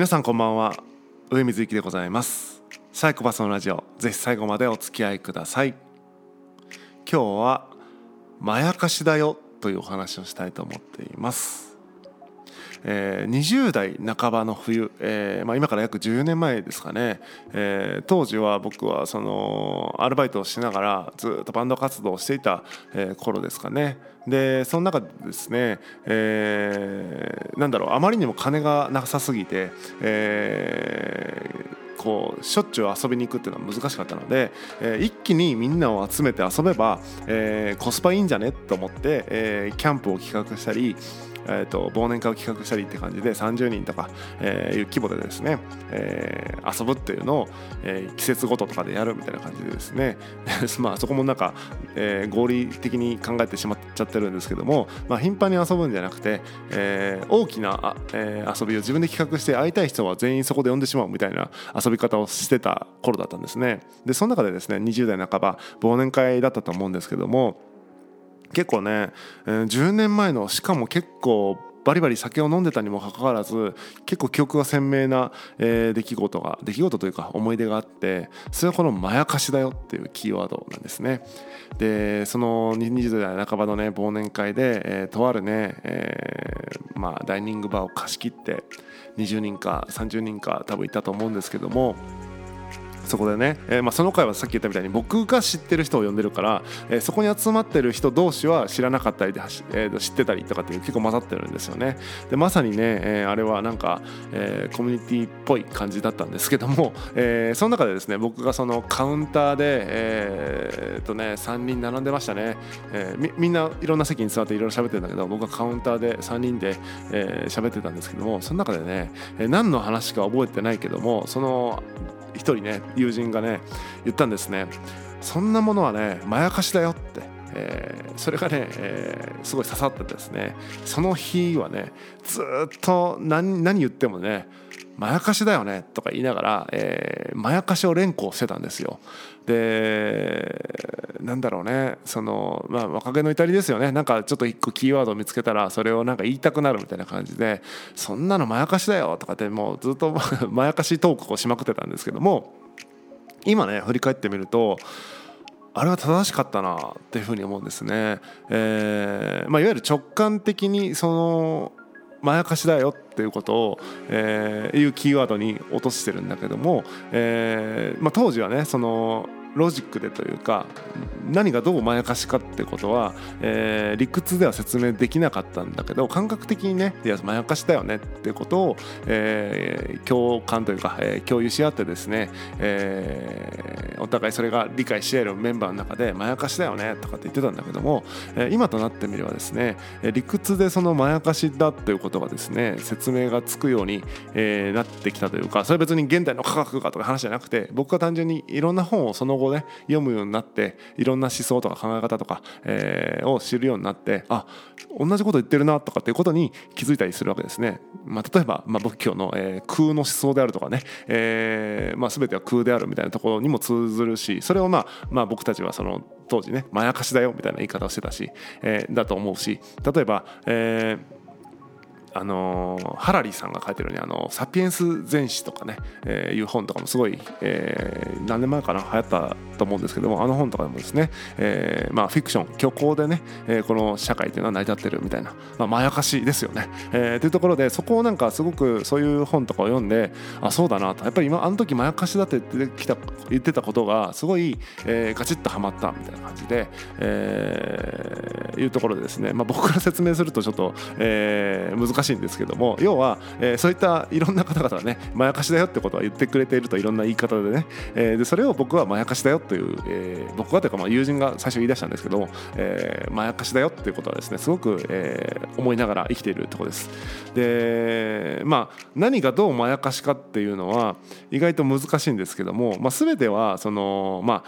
皆さんこんばんは。上水幸でございます。サイコパスのラジオ。ぜひ最後までお付き合いください。今日はまやかしだよというお話をしたいと思っています。えー、20代半ばの冬、えーまあ、今から約14年前ですかね、えー、当時は僕はそのアルバイトをしながらずっとバンド活動をしていた、えー、頃ですかね。でその中でですね、えー、なんだろうあまりにも金がなさすぎて、えー、こうしょっちゅう遊びに行くっていうのは難しかったので、えー、一気にみんなを集めて遊べば、えー、コスパいいんじゃね？と思って、えー、キャンプを企画したりえーと、忘年会を企画したりって感じで30人とか、えー、いう規模でですね、えー、遊ぶっていうのを、えー、季節ごととかでやるみたいな感じでですね。まあそこもなんか、えー、合理的に考えてしまっちゃってるんですけども、まあ、頻繁に遊ぶんじゃなくて、えー、大きな、えー、遊びを自分で企画して会いたい人は全員そこで呼んでしまうみたいな遊び方をしてた頃だったんですね。でその中でですね20代半ば忘年会だったと思うんですけども結構ね、えー、10年前のしかも結構バリバリ酒を飲んでたにもかかわらず結構記憶が鮮明な、えー、出来事が出来事というか思い出があってそれはこの「まやかしだよ」っていうキーワードなんですね。でその20代半ばのね忘年会で、えー、とあるね、えー、まあ、ダイニングバーを貸し切って20人か30人か多分いたと思うんですけどもそこでね、えー、まあ、その回はさっき言ったみたいに僕が知ってる人を呼んでるから、えー、そこに集まってる人同士は知らなかったりで、えー、知ってたりとかっていう結構混ざってるんですよね。でまさにね、えあれはなんか、えコミュニティっぽい感じだったんですけども、えその中でですね僕がそのカウンターでえっとね3人並んでましたね、えみみんないろんな席に座っていろいろ喋ってるんだけど僕はカウンターで3人で喋、えー、ってたんですけどもその中でね、え何の話か覚えてないけどもその一人ね友人がね言ったんですね。そんなものはねまやかしだよって、えー、それがね、えー、すごい刺さってですね。その日はねずっと何何言ってもねまやかしだよねとか言いながら、えー、まやかしを連呼してたんですよ。でなんだろうねそのまあ若気の至りですよねなんかちょっと一個キーワードを見つけたらそれをなんか言いたくなるみたいな感じでそんなのまやかしだよとかってもうずっと まやかしトークをしまくってたんですけども今ね振り返ってみるとあれは正しかったなっていうふうに思うんですね。えーまあ、いわゆる直感的にそのまやかしだよっていうことを、えー、いうキーワードに落としてるんだけども、えーまあ、当時はねそのロジックでというか何がどうまやかしかってことは、えー、理屈では説明できなかったんだけど感覚的にねいやまやかしだよねってことを、えー、共感というか、えー、共有し合ってですね、えー、お互いそれが理解し合えるメンバーの中でまやかしだよねとかって言ってたんだけども、えー、今となってみればですね理屈でそのまやかしだということがですね説明がつくように、えー、なってきたというかそれは別に現代の科学がとか話じゃなくて僕は単純にいろんな本をその後ね読むようになっていろんな思想とか考え方とか、えー、を知るようになってあ同じこと言ってるなとかっていうことに気づいたりするわけですね。まあ、例えば、まあ、仏教の、えー、空の思想であるとかね、えーまあ、全ては空であるみたいなところにも通ずるしそれを、まあまあ、僕たちはその当時ねまやかしだよみたいな言い方をしてたし、えー、だと思うし例えば、えーあのハラリーさんが書いてるようにあの「サピエンス全史」とかね、えー、いう本とかもすごい、えー、何年前かな流行ったと思うんですけどもあの本とかでもですね、えーまあ、フィクション虚構でね、えー、この社会というのは成り立ってるみたいな、まあ、まやかしですよね。えー、というところでそこをなんかすごくそういう本とかを読んであそうだなとやっぱり今あの時まやかしだって言ってきた言ってたことがすごい、えー、ガチッとはまったみたいな感じで、えー、いうところでですね、まあ、僕から説明するとちょっと、えー、難しいかしいんですけども要は、えー、そういったいろんな方々がねまやかしだよってことは言ってくれているといろんな言い方でね、えー、でそれを僕はまやかしだよという、えー、僕はというかまあ友人が最初言い出したんですけども、えー、まやかしだよっていうことはですねすごく、えー、思いながら生きているところです。でまあ何がどうまやかしかっていうのは意外と難しいんですけども、まあ、全てはそのまあ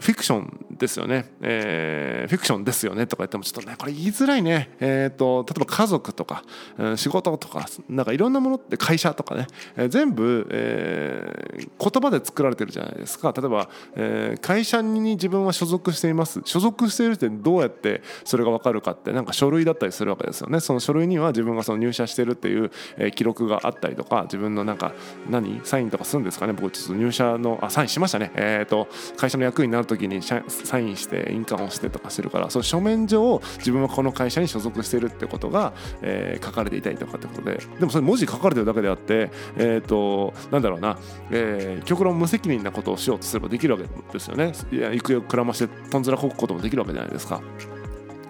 フィクションですよね、えー、フィクションですよねとか言ってもちょっとねこれ言いづらいね、えーと、例えば家族とか、うん、仕事とかなんかいろんなものって会社とかね、えー、全部、えー、言葉で作られてるじゃないですか。例えば、えー、会社に自分は所属しています。所属しているってどうやってそれが分かるかってなんか書類だったりするわけですよね。その書類には自分がその入社してるっていう、え、記録があったりとか自分のなんか何サインとかするんですかね。僕ちょっと入社のあサインしましたね。えっ、と会社の役員になる時にサインして印鑑をしてとかしてるからその書面上自分はこの会社に所属してるってことが、えー、書かれていたりとかってことででもそれ文字書かれてるだけであってえっ、ー、となんだろうな、えー、極論無責任なことをしようとすればできるわけですよねいや行方をくらましてとんずらこくこともできるわけじゃないですか。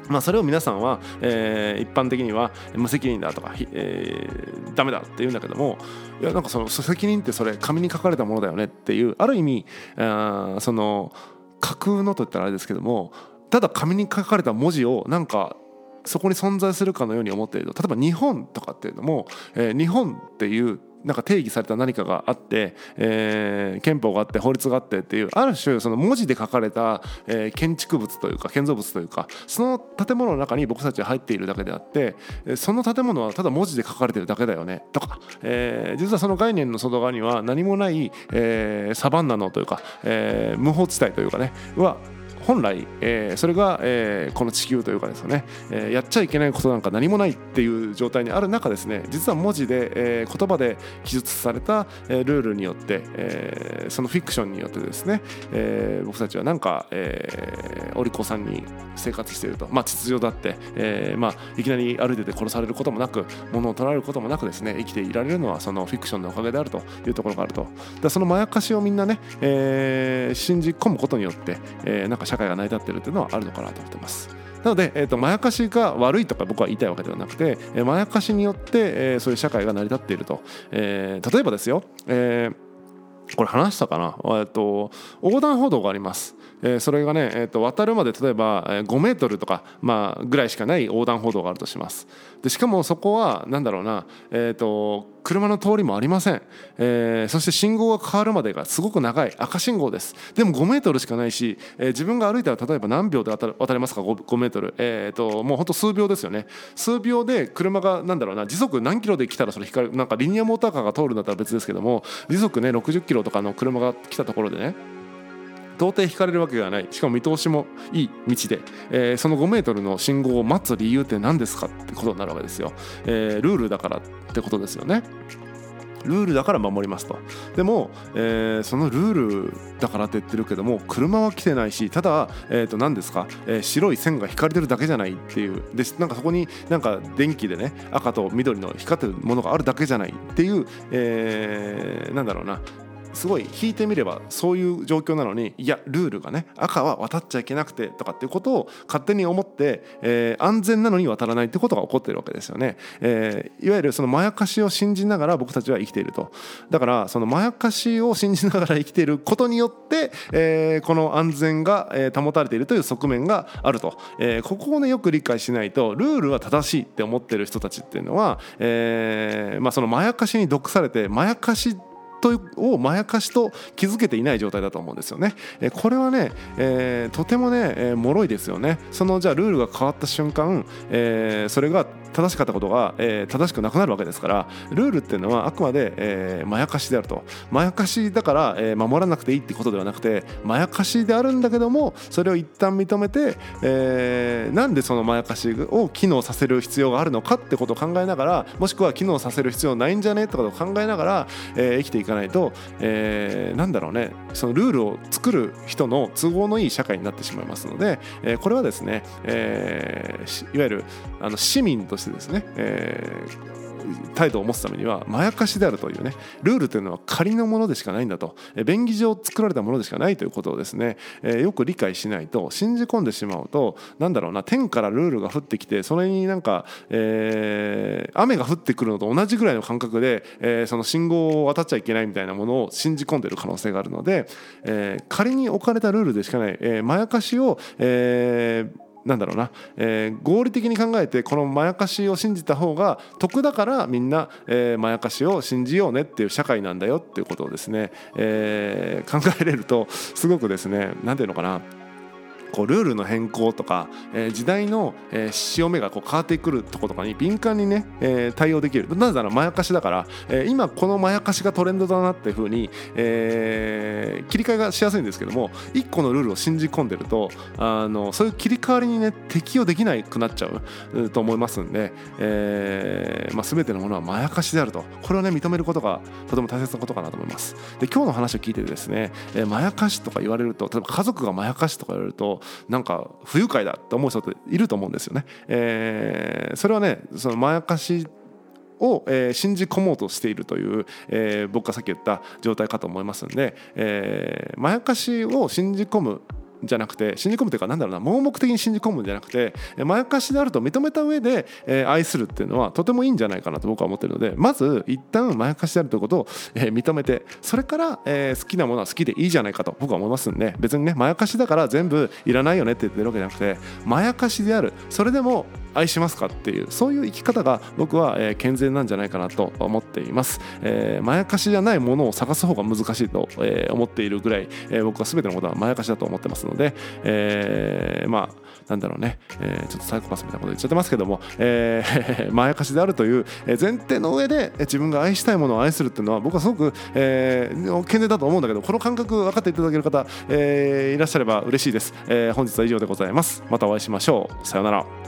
まあ、それを皆さんは、えー、一般的には無責任だとか、えー、ダメだって言うんだけどもいやなんかその責任ってそれ紙に書かれたものだよねっていうある意味あその架空のといったらあれですけどもただ紙に書かれた文字をなんかそこに存在するかのように思っていると。例えば日本とかっていうのも、えー、日本っていうなんか定義された何かがあって、えー、憲法があって法律があってっていうある種その文字で書かれた、えー、建築物というか建造物というかその建物の中に僕たちは入っているだけであってその建物はただ文字で書かれてるだけだよね。とか、えー、実はその概念の外側には何もない、えー、サバンナのというか、えー、無法地帯というかねは本来、えー、それが、えー、この地球というかですね、えー、やっちゃいけないことなんか何もないっていう状態にある中ですね実は文字で、えー、言葉で記述された、えー、ルールによって、えー、そのフィクションによってですね、えー、僕たちはなんか、えー、お利口さんに生活していると、まあ、秩序だって、えーまあ、いきなり歩いてて殺されることもなく物を取られることもなくですね生きていられるのはそのフィクションのおかげであるというところがあると。だそのまやかしをみんなね、えー、信じ込むことによって、えー、なんか社会が成り立ってるっていうのはあるのかなと思ってます。なので、えーと、まやかしが悪いとか僕は言いたいわけではなくて、えー、まやかしによって、えー、そういう社会が成り立っていると、えー、例えばですよ、えー、これ話したかな、えーと、横断歩道があります。え、それがね、えーと、渡るまで例えば5メートルとか、まあ、ぐらいしかない横断歩道があるとします。でしかもそこは何だろうな、えーと、車の通りもありません、えー、そして信号が変わるまでがすごく長い赤信号です。でも5メートルしかないし、えー、自分が歩いたら例えば何秒で渡れますか？5, 5メートル、えーと、もうほんと数秒ですよね。数秒で車がなんだろうな時速何キロで来たらそれ光るなんかリニアモーターカーが通るんだったら別ですけども時速ね60キロとかの車が来たところでね到底引かれるわけがない。しかも見通しもいい道で、えー、その5メートルの信号を待つ理由って何ですかってことになるわけですよ、えー、ルールだからってことですよね。ルールだから守りますと。でも、えー、そのルールだからって言ってるけども車は来てないしただ、えー、と何ですか、えー、白い線が引かれてるだけじゃないっていう。でなんかそこになんか電気でね赤と緑の光ってるものがあるだけじゃないっていう、えー、なんだろうな。すごい引いてみればそういう状況なのにいやルールがね赤は渡っちゃいけなくてとかっていうことを勝手に思って、えー、安全なのに渡らないってことが起こってるわけですよね、えー、いわゆるそのまやかしを信じながら僕たちは生きていると。だからそのまやかしを信じながら生きていることによって、えー、この安全が保たれているという側面があると、えー、ここをねよく理解しないとルールは正しいって思ってる人たちっていうのは、えーまあ、そのまやかしに毒されてまやかしとをまやかしと気づけていない状態だと思うんですよね。えこれはね、えー、とてもね、えー、脆いですよね。そのじゃあルールが変わった瞬間、えー、それが正しかったことが、えー、正しくなくなるわけですからルールっていうのはあくまで、えー、まやかしであると。まやかしだから、えー、守らなくていいってことではなくてまやかしであるんだけどもそれを一旦認めて、えー、なんでそのまやかしを機能させる必要があるのかってことを考えながらもしくは機能させる必要ないんじゃねってことを考えながら、えー、生きていかないと、えー、なんだろうね。そのルールを作る人の都合のいい社会になってしまいますので、えー、これはですね、えー、いわゆるあの市民としてですね、えー態度を持つためにはまやかしであるというねルールというのは仮のものでしかないんだと。便宜上作られたものでしかないということをですね、え、よく理解しないと信じ込んでしまうとなんだろうな天からルールが降ってきてそれになんか、えー、雨が降ってくるのと同じぐらいの感覚で、えー、その信号を渡っちゃいけないみたいなものを信じ込んでる可能性があるので、えー、仮に置かれたルールでしかない、えー、まやかしを、えーなんだろうな、えー、合理的に考えてこのまやかしを信じた方が得だからみんな、えー、まやかしを信じようねっていう社会なんだよっていうことをですね、えー、考えれるとすごくですね何て言うのかな。こうルールの変更とか、えー、時代の、えー、潮目がこう変わってくるとことかに敏感にね、えー、対応できる。なぜならまやかしだから、えー、今このまやかしがトレンドだなっていうふうに、えー、切り替えがしやすいんですけども1個のルールを信じ込んでるとあのそういう切り替わりにね適用できなくなっちゃうと思いますんで、えーまあ、全てのものはまやかしであると。これをね認めることがとても大切なことかなと思います。で今日の話を聞いてですね、えー、まやかしとか言われると例えば家族がまやかしとか言われるとなんか不愉快だと思う人っていると思うんですよね。えー、それはねそのまやかしを、えー、信じ込もうとしているという、えー、僕がさっき言った状態かと思いますんで、えー、まやかしを信じ込むじゃなくて信じ込むというかなんだろうな盲目的に信じ込むんじゃなくてまやかしであると認めた上で、え、愛するっていうのはとてもいいんじゃないかなと僕は思ってるのでまず一旦まやかしであるということを、認めてそれから、好きなものは好きでいいじゃないかと僕は思いますんで別にねまやかしだから全部いらないよねって言ってるわけじゃなくてまやかしである。それでも愛しますかっていうそういう生き方が僕は、え、健全なんじゃないかなと思っています、えー、まやかしじゃないものを探す方が難しいと、え、思っているぐらい、え、僕は全てのことはまやかしだと思ってますので、え、まあなんだろうね、え、ちょっとサイコパスみたいなこと言っちゃってますけども、え、まやかしであるという前提の上で自分が愛したいものを愛するっていうのは僕はすごく、えー、健全だと思うんだけどこの感覚分かっていただける方、えー、いらっしゃれば嬉しいです、え、本日は以上でございます。またお会いしましょう。さようなら。